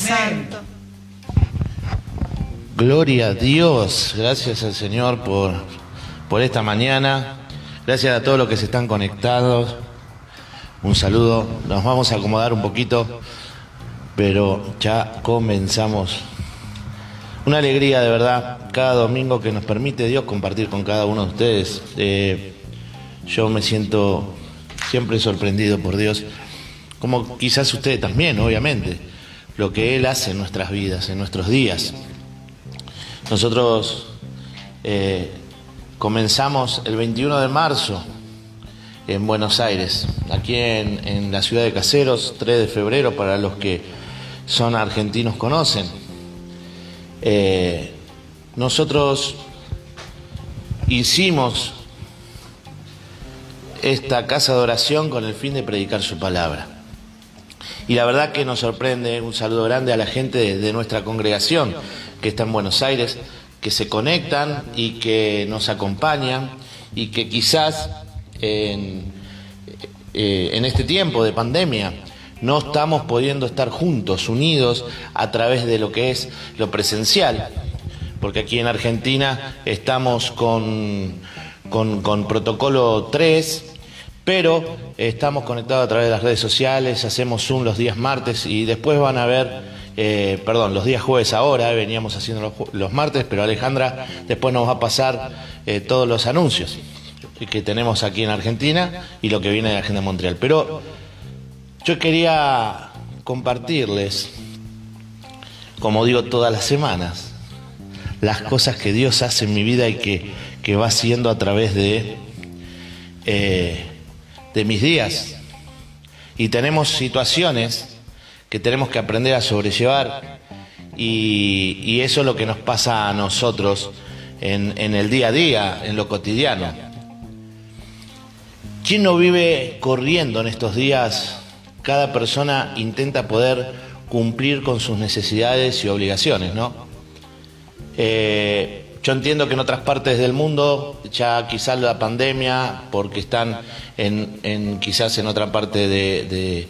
Santo. Gloria a Dios, gracias al Señor por, por esta mañana, gracias a todos los que se están conectados. Un saludo, nos vamos a acomodar un poquito, pero ya comenzamos. Una alegría de verdad, cada domingo que nos permite Dios compartir con cada uno de ustedes. Eh, yo me siento siempre sorprendido por Dios, como quizás ustedes también, obviamente, lo que Él hace en nuestras vidas, en nuestros días. Nosotros eh, comenzamos el 21 de marzo en Buenos Aires, aquí en, la ciudad de Caseros, 3 de febrero, para los que son argentinos conocen. Eh, nosotros hicimos esta casa de oración con el fin de predicar su palabra. Y la verdad que nos sorprende, un saludo grande a la gente de, nuestra congregación que está en Buenos Aires, que se conectan y que nos acompañan y que quizás en, eh, en este tiempo de pandemia no estamos pudiendo estar juntos, unidos a través de lo que es lo presencial, porque aquí en Argentina estamos con, con, con protocolo 3, pero estamos conectados a través de las redes sociales, hacemos Zoom los días martes y después van a ver, eh, perdón, los días jueves ahora, veníamos haciendo los, martes, pero Alejandra después nos va a pasar eh, todos los anuncios que tenemos aquí en Argentina y lo que viene de la Agenda Montreal. Pero yo quería compartirles, como digo todas las semanas, las cosas que Dios hace en mi vida y que, que va haciendo a través de, eh, de mis días. Y tenemos situaciones que tenemos que aprender a sobrellevar y, y eso es lo que nos pasa a nosotros en, en el día a día, en lo cotidiano. ¿Quién no vive corriendo en estos días? Cada persona intenta poder cumplir con sus necesidades y obligaciones, ¿no? Eh, yo entiendo que en otras partes del mundo ya quizás la pandemia, porque están en, en quizás en otra parte de,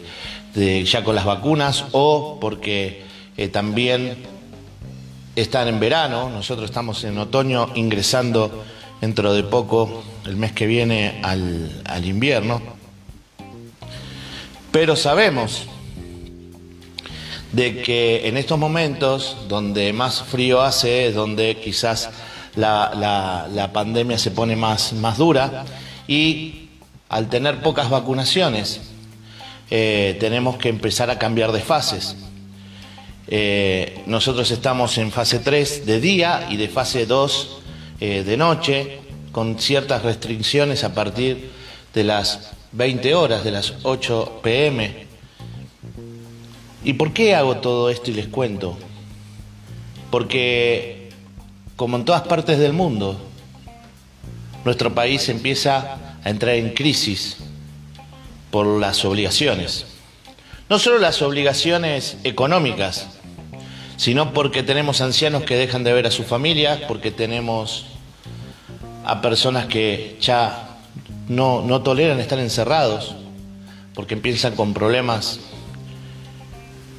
ya con las vacunas, o porque eh, también están en verano, nosotros estamos en otoño ingresando dentro de poco, el mes que viene, al invierno. Pero sabemos de que en estos momentos donde más frío hace es donde quizás la, la, pandemia se pone más, más dura y al tener pocas vacunaciones eh, tenemos que empezar a cambiar de fases. Eh, nosotros estamos en fase 3 de día y de fase 2 eh, de noche con ciertas restricciones a partir de las 20 horas, de las 8 pm. ¿Y por qué hago todo esto y les cuento? Porque, como en todas partes del mundo, nuestro país empieza a entrar en crisis por las obligaciones. No solo las obligaciones económicas, sino porque tenemos ancianos que dejan de ver a sus familias, porque tenemos a personas que ya no, no toleran estar encerrados porque empiezan con problemas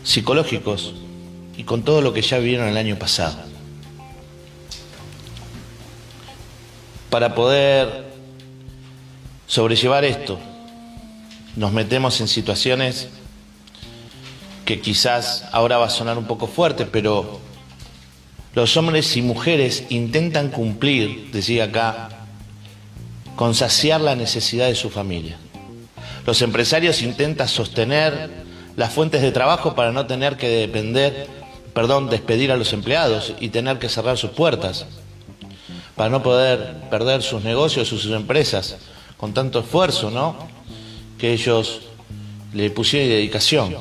psicológicos y con todo lo que ya vivieron el año pasado. Para poder sobrellevar esto, nos metemos en situaciones que quizás ahora va a sonar un poco fuerte, pero los hombres y mujeres intentan cumplir, decía acá, con saciar la necesidad de su familia. Los empresarios intentan sostener las fuentes de trabajo para no tener que depender, perdón, despedir a los empleados y tener que cerrar sus puertas, para no poder perder sus negocios sus empresas con tanto esfuerzo, ¿no? Que ellos le pusieron dedicación.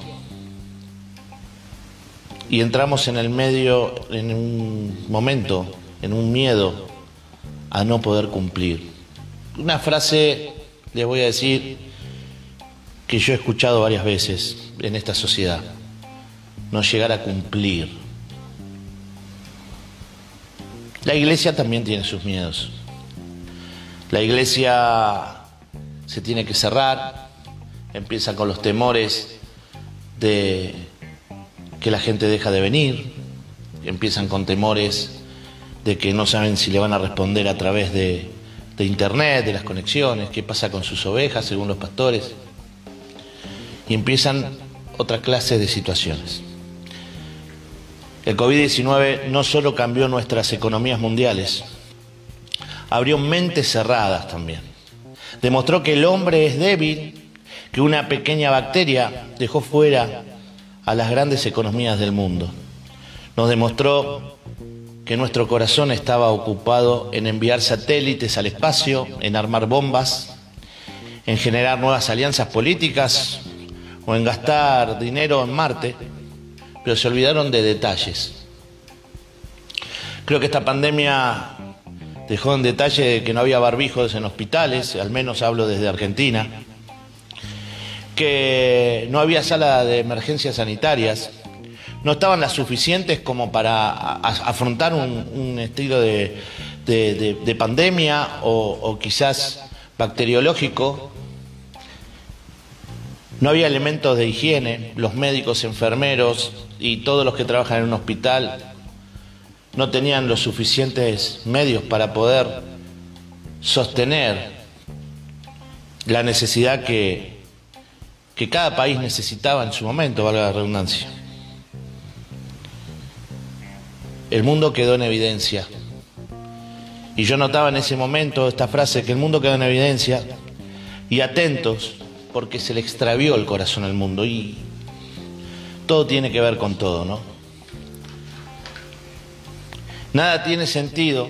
Y entramos en el medio, en un momento, en un miedo a no poder cumplir. Una frase, les voy a decir, que yo he escuchado varias veces en esta sociedad. No llegar a cumplir. La iglesia también tiene sus miedos. La iglesia se tiene que cerrar, empieza con los temores de que la gente deja de venir, empiezan con temores de que no saben si le van a responder a través de, de internet, de las conexiones, qué pasa con sus ovejas según los pastores. Y empiezan otra clase de situaciones. El COVID-19 no solo cambió nuestras economías mundiales, abrió mentes cerradas también. Demostró que el hombre es débil, que una pequeña bacteria dejó fuera a las grandes economías del mundo. Nos demostró que nuestro corazón estaba ocupado en enviar satélites al espacio, en armar bombas, en generar nuevas alianzas políticas o en gastar dinero en Marte, pero se olvidaron de detalles. Creo que esta pandemia dejó en detalle que no había barbijos en hospitales, al menos hablo desde Argentina, que no había sala de emergencias sanitarias, no estaban las suficientes como para afrontar un, estilo de, pandemia o, quizás bacteriológico. No había elementos de higiene, los médicos, enfermeros y todos los que trabajan en un hospital no tenían los suficientes medios para poder sostener la necesidad que, que cada país necesitaba en su momento, valga la redundancia. El mundo quedó en evidencia. Y yo notaba en ese momento esta frase, que el mundo quedó en evidencia, y atentos, porque se le extravió el corazón al mundo. Y todo tiene que ver con todo, ¿no? Nada tiene sentido.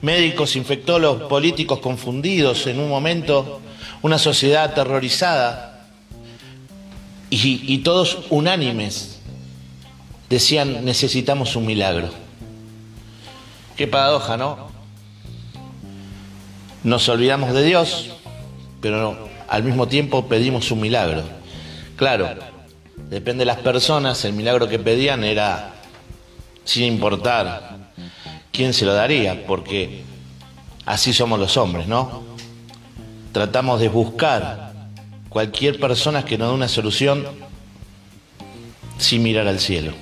Médicos, infectólogos, políticos confundidos en un momento, una sociedad aterrorizada y, y todos unánimes decían necesitamos un milagro. Qué paradoja, ¿no? Nos olvidamos de Dios, pero al mismo tiempo pedimos un milagro. Claro, depende de las personas, el milagro que pedían era sin importar quién se lo daría, porque así somos los hombres, ¿no? Tratamos de buscar cualquier persona que nos dé una solución sin mirar al cielo.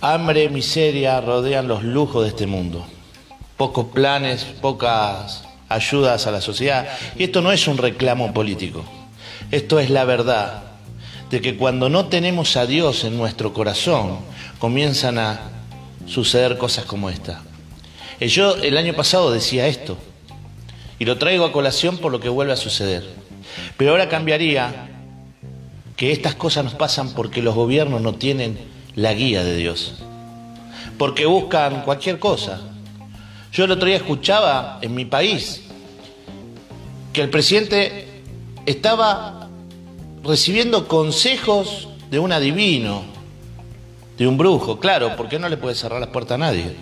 Hambre, miseria rodean los lujos de este mundo. Pocos planes, pocas ayudas a la sociedad. Y esto no es un reclamo político. Esto es la verdad de que cuando no tenemos a Dios en nuestro corazón, comienzan a suceder cosas como esta. Eh, yo el año pasado decía esto, y lo traigo a colación por lo que vuelve a suceder. Pero ahora cambiaría que estas cosas nos pasan porque los gobiernos no tienen la guía de Dios. Porque buscan cualquier cosa. Yo el otro día escuchaba en mi país que el presidente estaba recibiendo consejos de un adivino, de un brujo, claro, porque no le puede cerrar las puertas a nadie.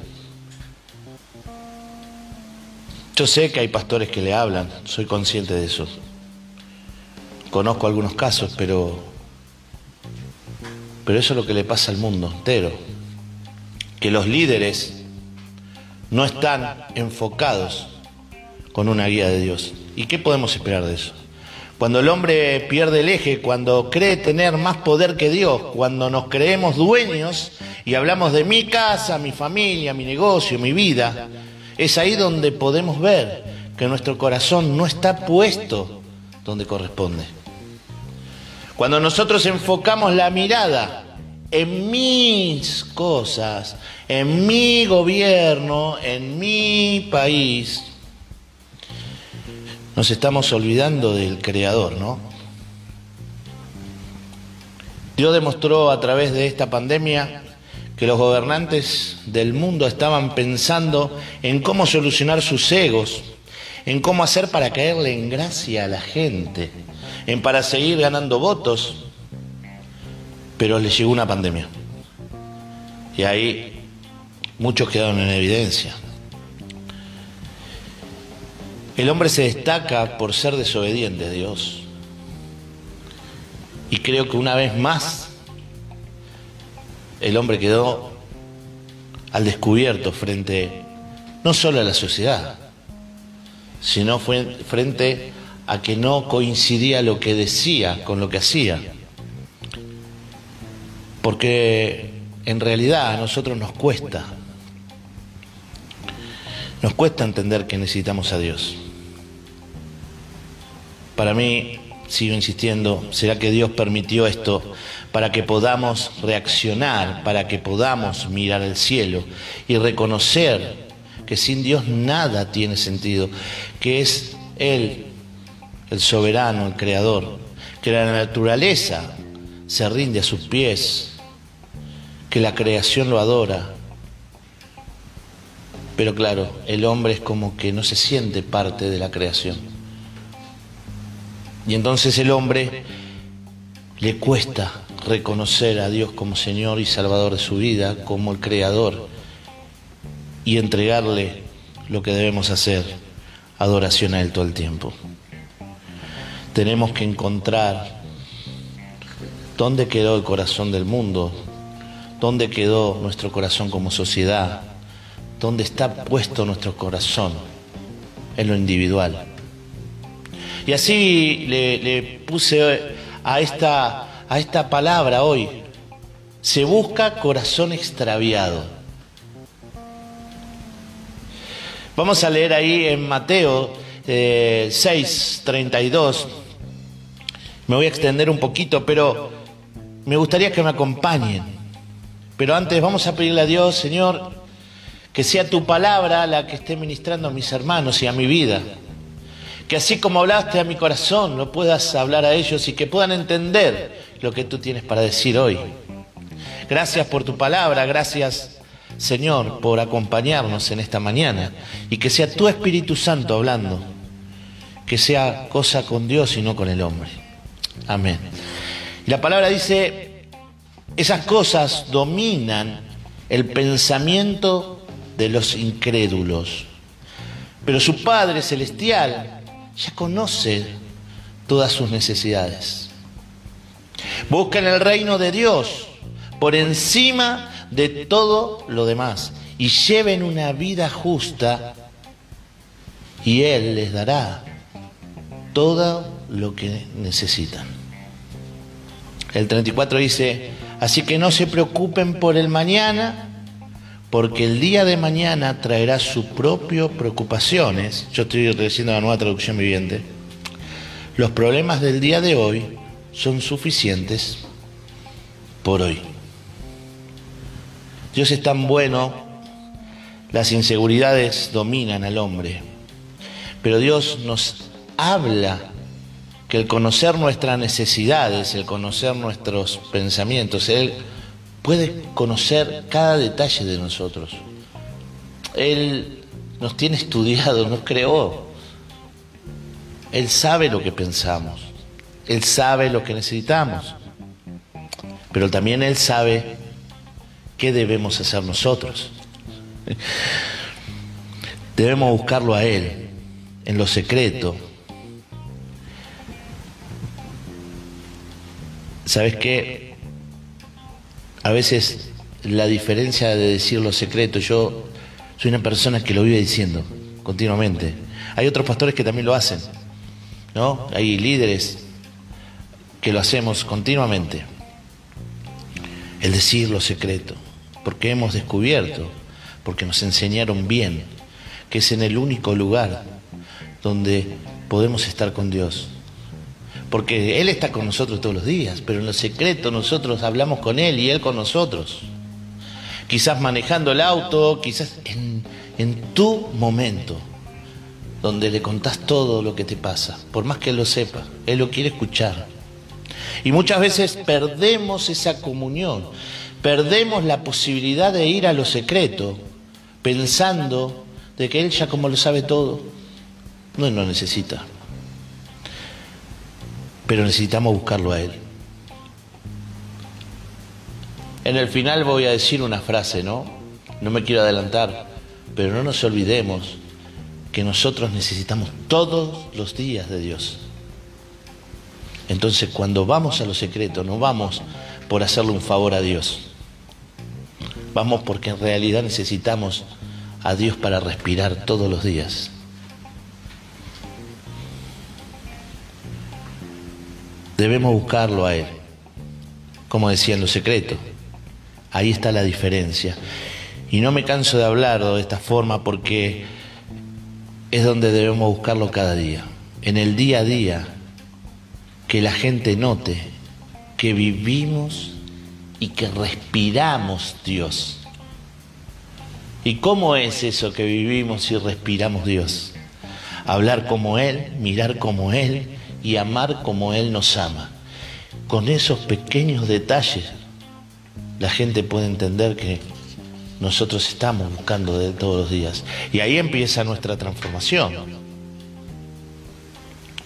Yo sé que hay pastores que le hablan, soy consciente de eso. Conozco algunos casos, pero pero eso es lo que le pasa al mundo entero. Que los líderes no están enfocados con una guía de Dios. ¿Y qué podemos esperar de eso? Cuando el hombre pierde el eje, cuando cree tener más poder que Dios, cuando nos creemos dueños y hablamos de mi casa, mi familia, mi negocio, mi vida, es ahí donde podemos ver que nuestro corazón no está puesto donde corresponde. Cuando nosotros enfocamos la mirada en mis cosas, en mi gobierno, en mi país, nos estamos olvidando del Creador, ¿no? Dios demostró a través de esta pandemia que los gobernantes del mundo estaban pensando en cómo solucionar sus egos, en cómo hacer para caerle en gracia a la gente en para seguir ganando votos, pero les llegó una pandemia. Y ahí muchos quedaron en evidencia. El hombre se destaca por ser desobediente a Dios. Y creo que una vez más el hombre quedó al descubierto frente no solo a la sociedad, sino frente a que no coincidía lo que decía con lo que hacía. Porque en realidad a nosotros nos cuesta, nos cuesta entender que necesitamos a Dios. Para mí, sigo insistiendo, ¿será que Dios permitió esto para que podamos reaccionar, para que podamos mirar al cielo y reconocer que sin Dios nada tiene sentido, que es Él el soberano, el creador, que la naturaleza se rinde a sus pies, que la creación lo adora. Pero claro, el hombre es como que no se siente parte de la creación. Y entonces el hombre le cuesta reconocer a Dios como Señor y Salvador de su vida, como el Creador, y entregarle lo que debemos hacer, adoración a Él todo el tiempo. Tenemos que encontrar dónde quedó el corazón del mundo, dónde quedó nuestro corazón como sociedad, dónde está puesto nuestro corazón en lo individual. Y así le, puse a esta, a esta palabra hoy, se busca corazón extraviado. Vamos a leer ahí en Mateo eh, 6, 32. Me voy a extender un poquito, pero me gustaría que me acompañen. Pero antes vamos a pedirle a Dios, Señor, que sea tu palabra la que esté ministrando a mis hermanos y a mi vida. Que así como hablaste a mi corazón, lo puedas hablar a ellos y que puedan entender lo que tú tienes para decir hoy. Gracias por tu palabra, gracias Señor, por acompañarnos en esta mañana y que sea tu Espíritu Santo hablando, que sea cosa con Dios y no con el hombre. Amén. Y la palabra dice, esas cosas dominan el pensamiento de los incrédulos, pero su Padre Celestial ya conoce todas sus necesidades. Buscan el reino de Dios por encima de todo lo demás y lleven una vida justa y Él les dará todo lo que necesitan. El 34 dice, así que no se preocupen por el mañana, porque el día de mañana traerá sus propias preocupaciones. Yo estoy leyendo la nueva traducción viviente. Los problemas del día de hoy son suficientes por hoy. Dios es tan bueno, las inseguridades dominan al hombre, pero Dios nos habla que el conocer nuestras necesidades, el conocer nuestros pensamientos, Él puede conocer cada detalle de nosotros. Él nos tiene estudiado, nos creó. Él sabe lo que pensamos, Él sabe lo que necesitamos, pero también Él sabe ¿qué debemos hacer nosotros? Debemos buscarlo a Él, en lo secreto. ¿Sabes qué? A veces la diferencia de decir lo secreto, yo soy una persona que lo vive diciendo continuamente. Hay otros pastores que también lo hacen, ¿no? Hay líderes que lo hacemos continuamente. El decir lo secreto porque hemos descubierto, porque nos enseñaron bien, que es en el único lugar donde podemos estar con Dios. Porque Él está con nosotros todos los días, pero en lo secreto nosotros hablamos con Él y Él con nosotros. Quizás manejando el auto, quizás en, en tu momento, donde le contás todo lo que te pasa, por más que Él lo sepa, Él lo quiere escuchar. Y muchas veces perdemos esa comunión perdemos la posibilidad de ir a lo secreto, pensando de que Él ya como lo sabe todo, no lo necesita. Pero necesitamos buscarlo a Él. En el final voy a decir una frase, ¿no? No me quiero adelantar, pero no nos olvidemos que nosotros necesitamos todos los días de Dios. Entonces cuando vamos a lo secreto, no vamos por hacerle un favor a Dios Vamos porque en realidad necesitamos a Dios para respirar todos los días. Debemos buscarlo a Él, como decía en lo secreto. Ahí está la diferencia. Y no me canso de hablar de esta forma porque es donde debemos buscarlo cada día. En el día a día, que la gente note que vivimos y que respiramos Dios. ¿Y cómo es eso que vivimos y respiramos Dios? Hablar como Él, mirar como Él y amar como Él nos ama. Con esos pequeños detalles la gente puede entender que nosotros estamos buscando de todos los días. Y ahí empieza nuestra transformación.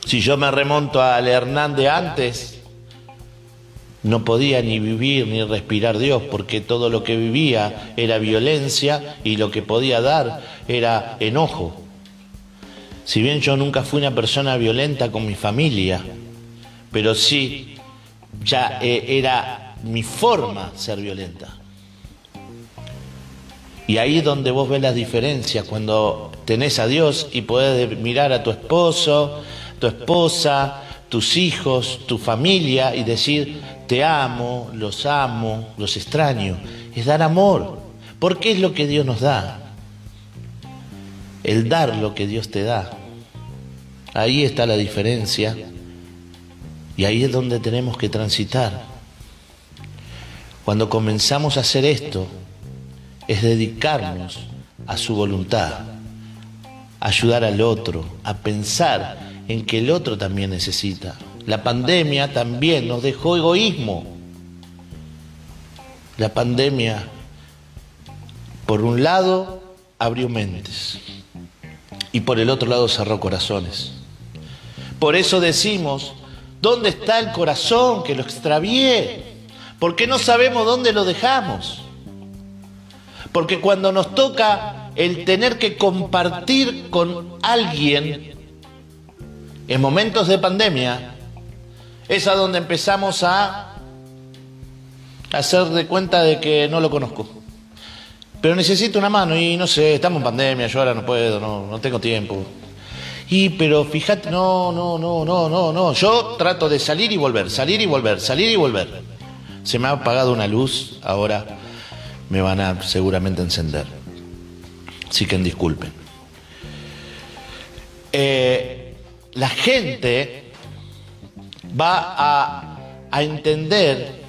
Si yo me remonto al Hernán de antes, no podía ni vivir ni respirar Dios, porque todo lo que vivía era violencia y lo que podía dar era enojo. Si bien yo nunca fui una persona violenta con mi familia, pero sí ya eh, era mi forma ser violenta. Y ahí es donde vos ves las diferencias, cuando tenés a Dios y podés mirar a tu esposo, tu esposa, tus hijos, tu familia y decir, te amo, los amo, los extraño. Es dar amor, porque es lo que Dios nos da. El dar lo que Dios te da. Ahí está la diferencia y ahí es donde tenemos que transitar. Cuando comenzamos a hacer esto, es dedicarnos a su voluntad, ayudar al otro, a pensar en que el otro también necesita. La pandemia también nos dejó egoísmo. La pandemia, por un lado, abrió mentes y por el otro lado cerró corazones. Por eso decimos, ¿dónde está el corazón que lo extravié? Porque no sabemos dónde lo dejamos. Porque cuando nos toca el tener que compartir con alguien en momentos de pandemia, es a donde empezamos a hacer de cuenta de que no lo conozco. Pero necesito una mano y no sé, estamos en pandemia, yo ahora no puedo, no, no tengo tiempo. Y pero fíjate, no, no, no, no, no, no. Yo trato de salir y volver, salir y volver, salir y volver. Se me ha apagado una luz ahora me van a seguramente encender. Así que disculpen. Eh, la gente va a, a entender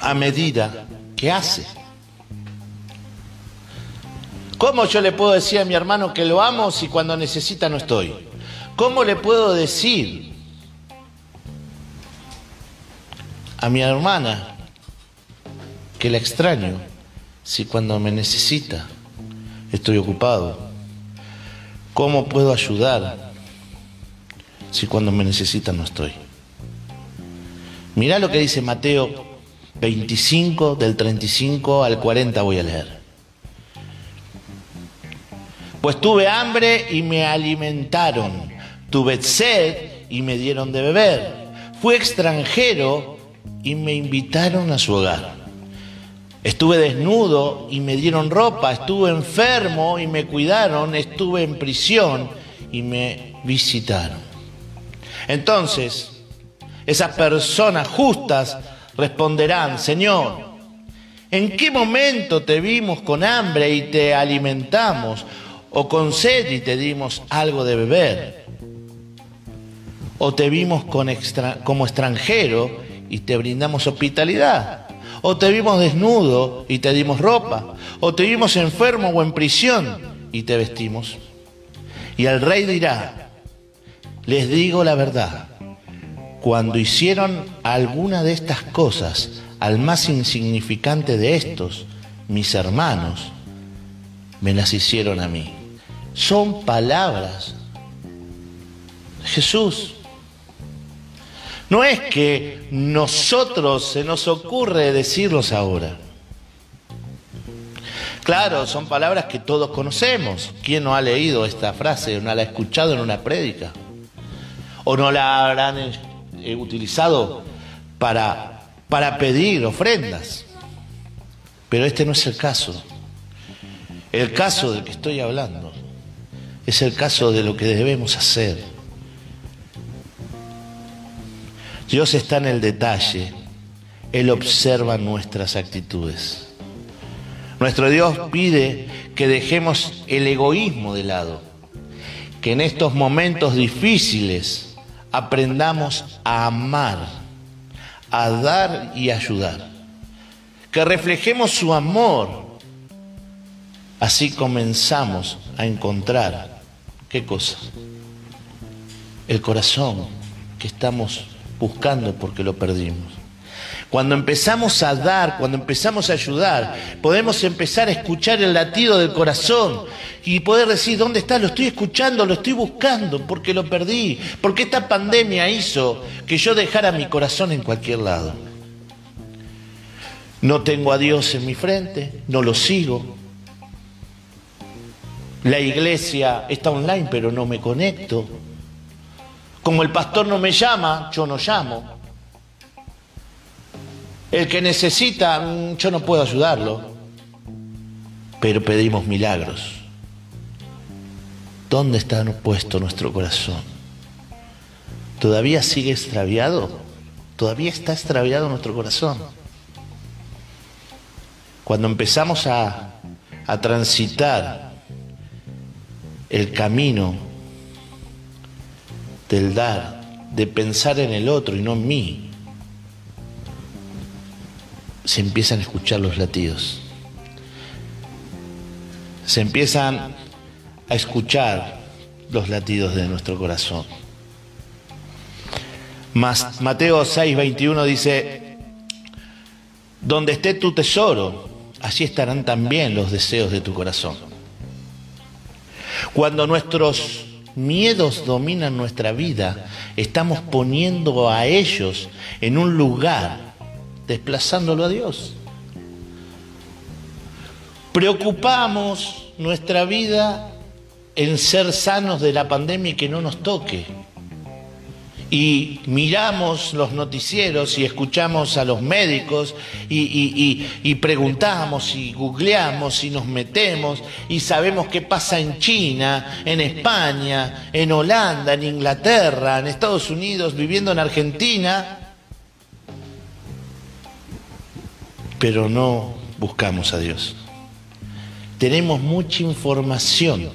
a medida que hace. ¿Cómo yo le puedo decir a mi hermano que lo amo si cuando necesita no estoy? ¿Cómo le puedo decir a mi hermana que la extraño si cuando me necesita estoy ocupado? ¿Cómo puedo ayudar si cuando me necesita no estoy? Mirá lo que dice Mateo 25, del 35 al 40 voy a leer. Pues tuve hambre y me alimentaron, tuve sed y me dieron de beber, fui extranjero y me invitaron a su hogar. Estuve desnudo y me dieron ropa, estuve enfermo y me cuidaron, estuve en prisión y me visitaron. Entonces, esas personas justas responderán, Señor, ¿en qué momento te vimos con hambre y te alimentamos? ¿O con sed y te dimos algo de beber? ¿O te vimos como extranjero y te brindamos hospitalidad? o te vimos desnudo y te dimos ropa, o te vimos enfermo o en prisión y te vestimos. Y el rey dirá, les digo la verdad, cuando hicieron alguna de estas cosas al más insignificante de estos, mis hermanos, me las hicieron a mí. Son palabras Jesús. No es que nosotros se nos ocurre decirlos ahora. Claro, son palabras que todos conocemos. ¿Quién no ha leído esta frase no la ha escuchado en una prédica? ¿O no la habrán eh, utilizado para, para pedir ofrendas? Pero este no es el caso. El caso del que estoy hablando es el caso de lo que debemos hacer Dios está en el detalle, Él observa nuestras actitudes. Nuestro Dios pide que dejemos el egoísmo de lado, que en estos momentos difíciles aprendamos a amar, a dar y ayudar, que reflejemos su amor. Así comenzamos a encontrar, ¿qué cosa? El corazón que estamos buscando porque lo perdimos. Cuando empezamos a dar, cuando empezamos a ayudar, podemos empezar a escuchar el latido del corazón y poder decir, ¿dónde está? Lo estoy escuchando, lo estoy buscando, porque lo perdí, porque esta pandemia hizo que yo dejara mi corazón en cualquier lado. No tengo a Dios en mi frente, no lo sigo. La iglesia está online, pero no me conecto. Como el pastor no me llama, yo no llamo. El que necesita, mm, yo no puedo ayudarlo, pero pedimos milagros. ¿Dónde está puesto nuestro corazón? ¿Todavía sigue extraviado? ¿Todavía está extraviado nuestro corazón? Cuando empezamos a, a transitar el camino del dar, de pensar en el otro y no en mí, se empiezan a escuchar los latidos. Se empiezan a escuchar los latidos de nuestro corazón. Mateo 6, 21 dice, donde esté tu tesoro, allí estarán también los deseos de tu corazón. Cuando nuestros miedos dominan nuestra vida, estamos poniendo a ellos en un lugar desplazándolo a Dios. Preocupamos nuestra vida en ser sanos de la pandemia y que no nos toque. Y miramos los noticieros y escuchamos a los médicos y, preguntamos y googleamos y nos metemos y sabemos qué pasa en China, en España, en Holanda, en Inglaterra, en Estados Unidos, viviendo en Argentina pero no buscamos a Dios. Tenemos mucha información,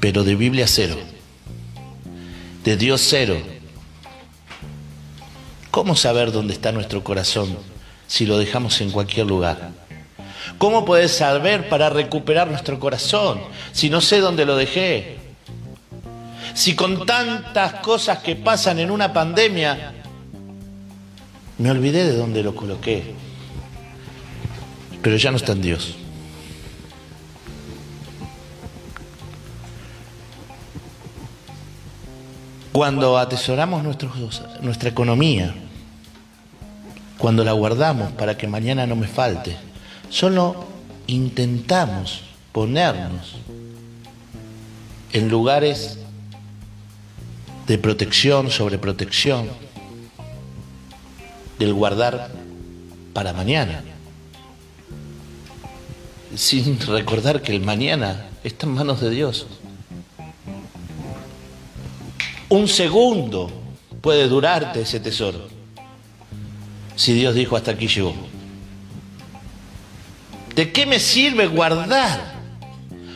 pero de Biblia cero, de Dios cero. ¿Cómo saber dónde está nuestro corazón si lo dejamos en cualquier lugar? ¿Cómo puedes saber para recuperar nuestro corazón si no sé dónde lo dejé? Si con tantas cosas que pasan en una pandemia me olvidé de dónde lo coloqué, pero ya no está en Dios. Cuando atesoramos nuestra economía, cuando la guardamos para que mañana no me falte, solo intentamos ponernos en lugares de protección, sobre protección, del guardar para mañana, sin recordar que el mañana está en manos de Dios. Un segundo puede durarte ese tesoro, si Dios dijo hasta aquí llegó. ¿De qué me sirve guardar?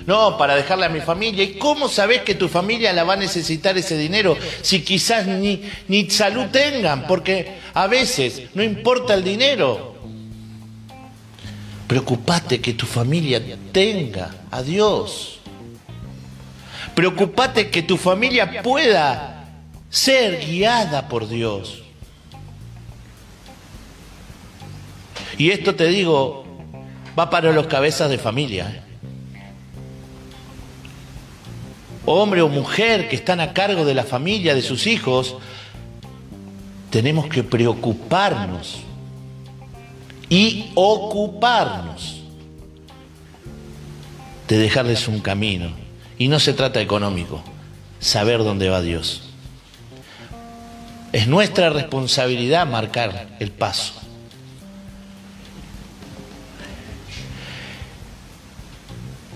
No, para dejarle a mi familia. ¿Y cómo sabes que tu familia la va a necesitar ese dinero si quizás ni, ni salud tengan? Porque a veces no importa el dinero. Preocupate que tu familia tenga a Dios. Preocupate que tu familia pueda ser guiada por Dios. Y esto te digo, va para los cabezas de familia. ¿eh? hombre o mujer que están a cargo de la familia, de sus hijos, tenemos que preocuparnos y ocuparnos de dejarles un camino. Y no se trata económico, saber dónde va Dios. Es nuestra responsabilidad marcar el paso.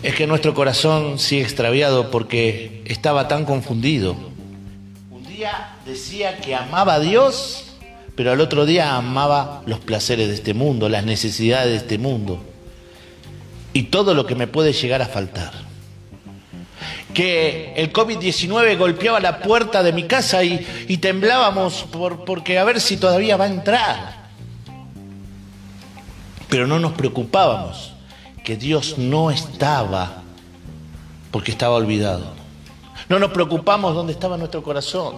es que nuestro corazón sigue extraviado porque estaba tan confundido. Un día decía que amaba a Dios, pero al otro día amaba los placeres de este mundo, las necesidades de este mundo y todo lo que me puede llegar a faltar. Que el COVID-19 golpeaba la puerta de mi casa y, temblábamos por, porque a ver si todavía va a entrar. Pero no nos preocupábamos que Dios no estaba porque estaba olvidado. No nos preocupamos dónde estaba nuestro corazón.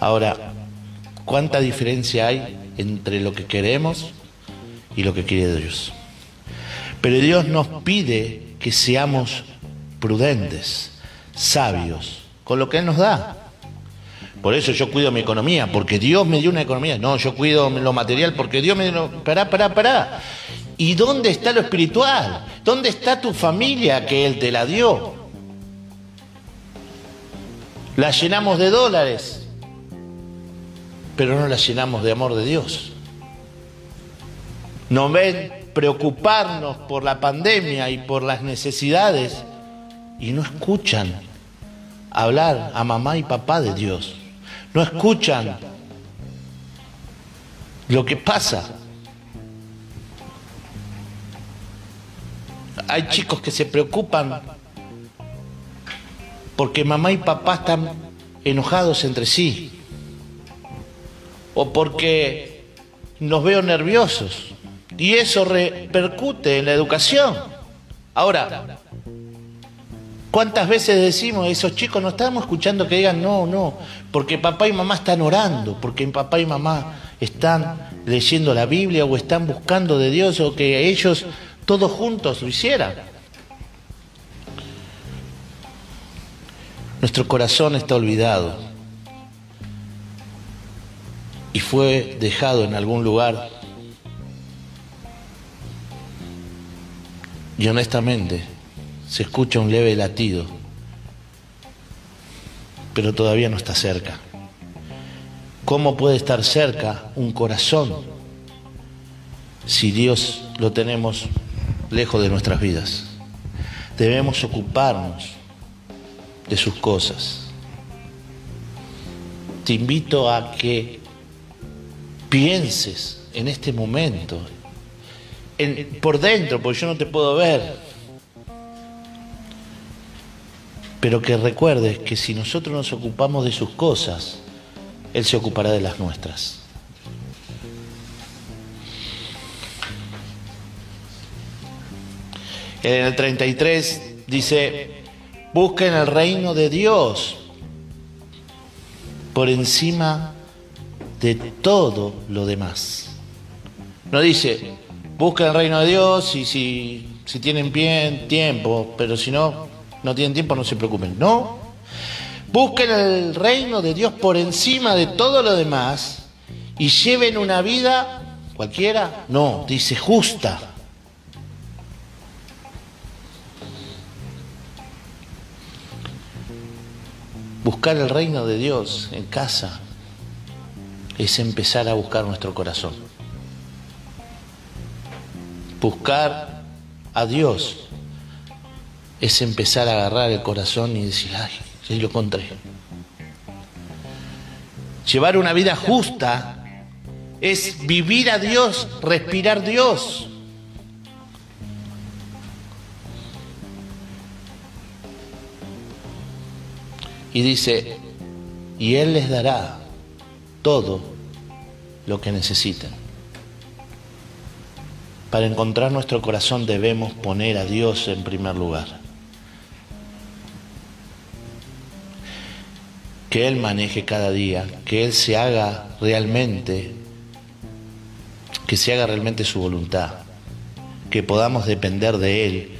Ahora, ¿cuánta diferencia hay entre lo que queremos y lo que quiere Dios? Pero Dios nos pide que seamos prudentes, sabios, con lo que Él nos da. Por eso yo cuido mi economía, porque Dios me dio una economía. No, yo cuido lo material porque Dios me dio... Pará, pará, pará. ¿Y dónde está lo espiritual? ¿Dónde está tu familia que Él te la dio? La llenamos de dólares, pero no la llenamos de amor de Dios. No ven preocuparnos por la pandemia y por las necesidades y no escuchan hablar a mamá y papá de Dios. No escuchan lo que pasa. Hay chicos que se preocupan porque mamá y papá están enojados entre sí o porque nos veo nerviosos. Y eso repercute en la educación. Ahora, ¿cuántas veces decimos, esos chicos no estamos escuchando que digan no, no, porque papá y mamá están orando, porque papá y mamá están leyendo la Biblia o están buscando de Dios o que ellos todos juntos lo hicieran? Nuestro corazón está olvidado y fue dejado en algún lugar. Y honestamente se escucha un leve latido, pero todavía no está cerca. ¿Cómo puede estar cerca un corazón si Dios lo tenemos lejos de nuestras vidas? Debemos ocuparnos de sus cosas. Te invito a que pienses en este momento, por dentro, porque yo no te puedo ver, pero que recuerdes que si nosotros nos ocupamos de sus cosas, Él se ocupará de las nuestras. En el 33 dice, busquen el reino de Dios por encima de todo lo demás. No dice, busquen el reino de Dios y si, si tienen bien, tiempo, pero si no, no tienen tiempo, no se preocupen. No, busquen el reino de Dios por encima de todo lo demás y lleven una vida cualquiera. No, dice justa. Buscar el reino de Dios en casa, es empezar a buscar nuestro corazón. Buscar a Dios es empezar a agarrar el corazón y decir, ay, sí lo encontré. Llevar una vida justa es vivir a Dios, respirar Dios. Y dice, y Él les dará todo lo que necesitan. Para encontrar nuestro corazón debemos poner a Dios en primer lugar. Que Él maneje cada día, que Él se haga realmente, que se haga realmente su voluntad, que podamos depender de Él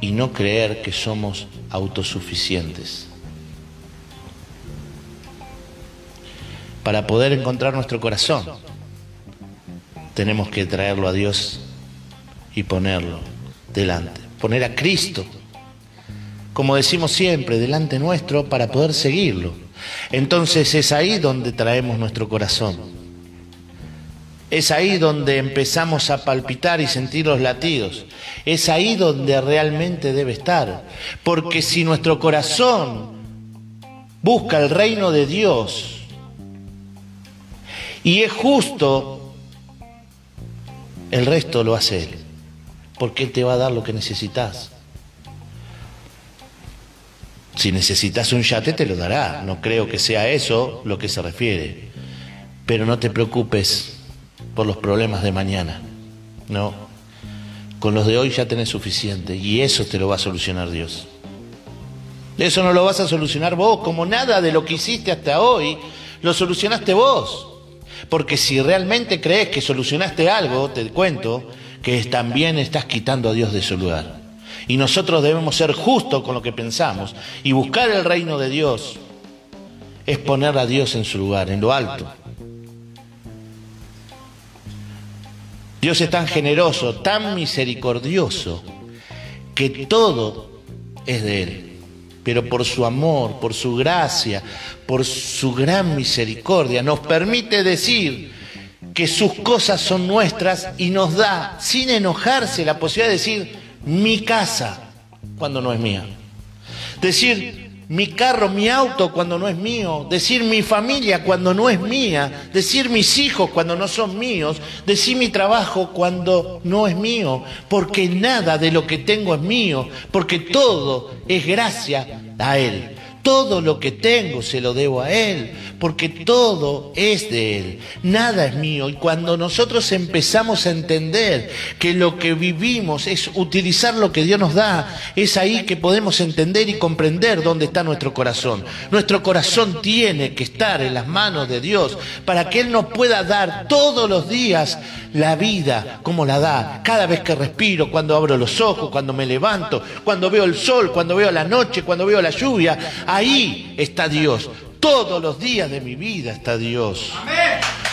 y no creer que somos autosuficientes. para poder encontrar nuestro corazón, tenemos que traerlo a Dios y ponerlo delante, poner a Cristo, como decimos siempre, delante nuestro para poder seguirlo. Entonces es ahí donde traemos nuestro corazón. Es ahí donde empezamos a palpitar y sentir los latidos. Es ahí donde realmente debe estar. Porque si nuestro corazón busca el reino de Dios y es justo, el resto lo hace Él, porque Él te va a dar lo que necesitas. Si necesitas un yate, te lo dará. No creo que sea eso lo que se refiere. Pero no te preocupes por los problemas de mañana. No. Con los de hoy ya tenés suficiente y eso te lo va a solucionar Dios. Eso no lo vas a solucionar vos, como nada de lo que hiciste hasta hoy lo solucionaste vos. Porque si realmente crees que solucionaste algo, te cuento que también estás quitando a Dios de su lugar. Y nosotros debemos ser justos con lo que pensamos y buscar el reino de Dios es poner a Dios en su lugar, en lo alto. Dios es tan generoso, tan misericordioso, que todo es de Él. Pero por su amor, por su gracia, por su gran misericordia, nos permite decir que sus cosas son nuestras y nos da, sin enojarse, la posibilidad de decir, mi casa cuando no es mía. Decir mi carro, mi auto cuando no es mío, decir mi familia cuando no es mía, decir mis hijos cuando no son míos, decir mi trabajo cuando no es mío, porque nada de lo que tengo es mío, porque todo es gracia a Él. Todo lo que tengo se lo debo a Él, porque todo es de Él, nada es mío. Y cuando nosotros empezamos a entender que lo que vivimos es utilizar lo que Dios nos da, es ahí que podemos entender y comprender dónde está nuestro corazón. Nuestro corazón tiene que estar en las manos de Dios para que Él nos pueda dar todos los días la vida como la da, cada vez que respiro, cuando abro los ojos, cuando me levanto, cuando veo el sol, cuando veo la noche, cuando veo la lluvia. Ahí está Dios. Todos los días de mi vida está Dios.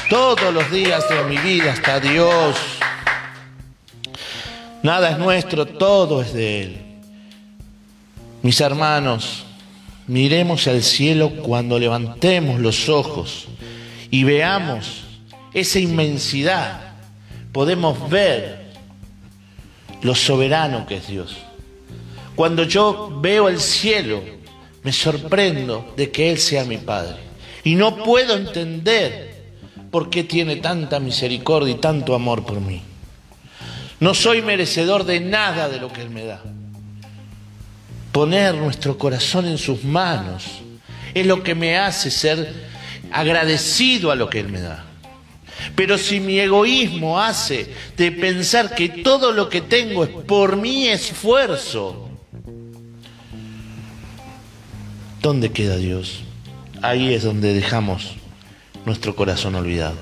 Todos los días de mi vida está Dios. Nada es nuestro, todo es de Él. Mis hermanos, miremos al cielo cuando levantemos los ojos y veamos esa inmensidad. Podemos ver lo soberano que es Dios. Cuando yo veo el cielo, me sorprendo de que Él sea mi Padre. Y no puedo entender por qué tiene tanta misericordia y tanto amor por mí. No soy merecedor de nada de lo que Él me da. Poner nuestro corazón en sus manos es lo que me hace ser agradecido a lo que Él me da. Pero si mi egoísmo hace de pensar que todo lo que tengo es por mi esfuerzo, ¿Dónde queda Dios? Ahí es donde dejamos nuestro corazón olvidado.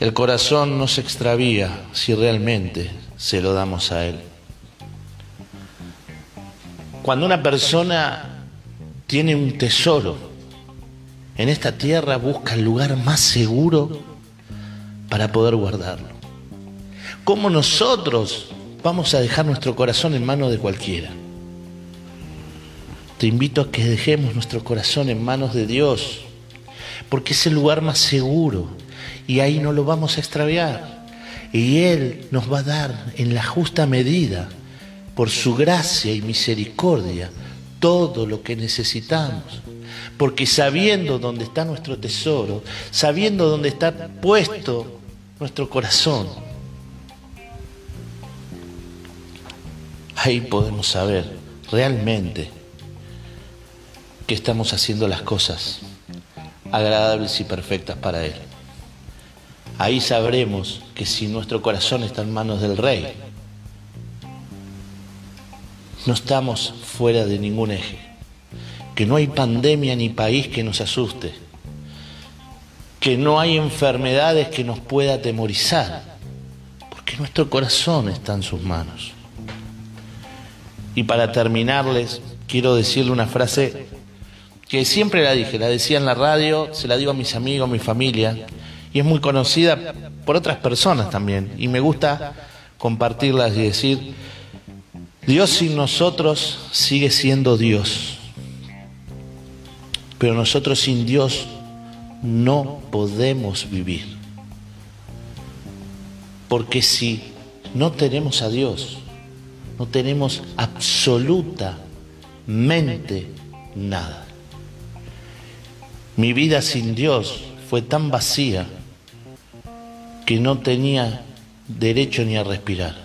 El corazón no se extravía si realmente se lo damos a Él. Cuando una persona tiene un tesoro en esta tierra, busca el lugar más seguro para poder guardarlo. ¿Cómo nosotros vamos a dejar nuestro corazón en manos de cualquiera? Te invito a que dejemos nuestro corazón en manos de Dios, porque es el lugar más seguro y ahí no lo vamos a extraviar. Y Él nos va a dar en la justa medida, por su gracia y misericordia, todo lo que necesitamos. Porque sabiendo dónde está nuestro tesoro, sabiendo dónde está puesto nuestro corazón, ahí podemos saber realmente que estamos haciendo las cosas agradables y perfectas para Él. Ahí sabremos que si nuestro corazón está en manos del Rey, no estamos fuera de ningún eje, que no hay pandemia ni país que nos asuste, que no hay enfermedades que nos pueda atemorizar, porque nuestro corazón está en sus manos. Y para terminarles, quiero decirle una frase que siempre la dije, la decía en la radio, se la digo a mis amigos, a mi familia, y es muy conocida por otras personas también, y me gusta compartirlas y decir, Dios sin nosotros sigue siendo Dios, pero nosotros sin Dios no podemos vivir, porque si no tenemos a Dios, no tenemos absoluta absolutamente nada. Mi vida sin Dios fue tan vacía que no tenía derecho ni a respirar.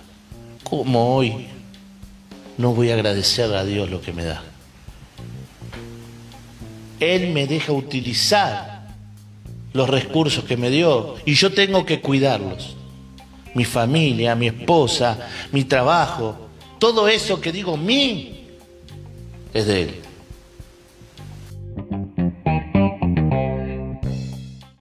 ¿Cómo hoy no voy a agradecer a Dios lo que me da? Él me deja utilizar los recursos que me dio y yo tengo que cuidarlos. Mi familia, mi esposa, mi trabajo, todo eso que digo mí es de Él.